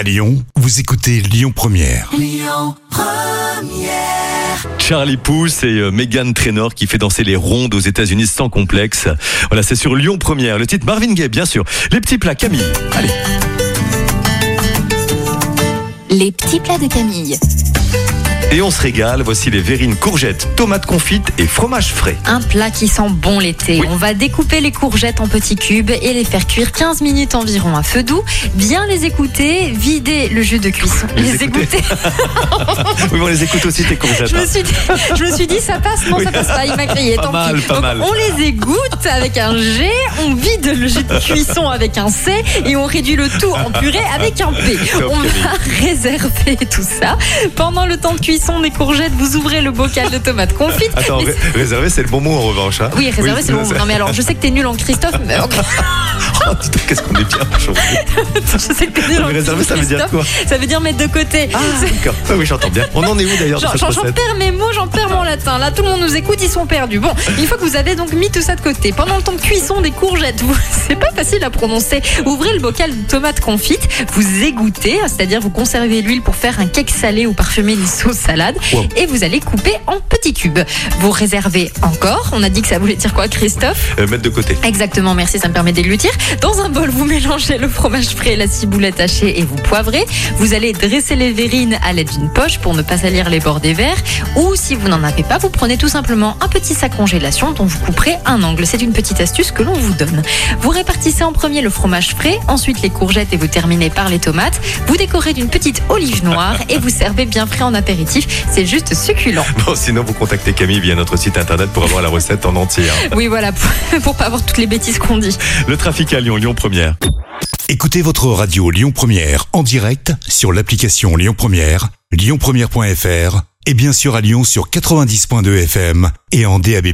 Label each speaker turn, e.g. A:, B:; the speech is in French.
A: À Lyon, vous écoutez Lyon Première.
B: Charlie Pouce et euh, Megan Trainor qui fait danser les rondes aux États-Unis sans complexe. Voilà, c'est sur Lyon Première. Le titre Marvin Gaye, bien sûr. Les petits plats, Camille. Allez.
C: Les petits plats de Camille.
B: Et on se régale. Voici les verrines courgettes, tomates confites et fromage frais.
C: Un plat qui sent bon l'été.
B: Oui.
C: On va découper les courgettes en petits cubes et les faire cuire 15 minutes environ à feu doux. Bien les écouter, vider le jus de cuisson.
B: Les écouter. Oui, on les écoute aussi, tes courgettes.
C: Je me
B: hein.
C: suis dit, je me suis dit ça passe, non
B: Oui.
C: ça passe pas, il m'a crié,
B: Pas
C: tant
B: mal,
C: pis.
B: pas
C: Donc,
B: mal.
C: on les égoutte avec un G, on vide le jus de cuisson avec un C et on réduit le tout en purée avec un P.
B: Top,
C: on va réserver tout ça. Pendant le temps de cuisson des courgettes, vous ouvrez le bocal de tomates confites.
B: Attends,
C: Mais
B: ré- réservé, c'est le bon mot en revanche. hein.
C: Oui, réservé, c'est bon.
B: ça-
C: Non, mais alors, je sais que t'es nul en Christophe, mais
B: Oh, putain, Qu'est-ce qu'on est bien aujourd'hui.
C: je sais que t'es nul
B: Non,
C: en
B: mais réservé, ça veut dire
C: Christophe. Ça veut dire mettre de côté. C'est-
B: D'accord. Ah oui, j'entends bien. On en est où d'ailleurs
C: J'en perds mes mots, j'en perds mon latin. Là, tout le monde nous écoute, ils sont perdus. Bon, une fois que vous avez donc mis tout ça de côté, pendant le temps de cuisson des courgettes, vous- c'est pas facile à prononcer. Ouvrez le bocal de tomates confites, vous égouttez, c'est-à-dire vous conservez l'huile pour faire un cake salé ou parfumer une sauce salade,
B: Wow.
C: et vous allez couper en petits cubes. Vous réservez encore. On a dit que ça voulait dire quoi, Christophe
B: Euh, Mettre de côté.
C: Exactement, merci, ça me permet d'églutir. Dans un bol, vous mélangez le fromage frais, la ciboulette hachée et vous poivrez. Vous allez dresser les verrines à l'aide d'une poche pour ne pas salir les bords des verres. Ou si vous n'en avez pas, vous prenez tout simplement un petit sac congélation dont vous couperez un angle. C'est une petite astuce que l'on vous donne. Vous répartissez en premier le fromage frais, ensuite les courgettes et vous terminez par les tomates. Vous décorez d'une petite olive noire et vous servez bien frais en apéritif. C'est juste succulent.
B: Bon, sinon, vous contactez Camille via notre site internet pour avoir la recette en entier. hein.
C: Oui, voilà, pour, pour pas avoir toutes les bêtises qu'on dit.
B: Le trafic à Lyon, Lyon Première.
A: Écoutez votre radio Lyon Première en direct sur l'application Lyon Première, lyonpremière.fr et bien sûr à Lyon sur 90.2 FM et en DAB+.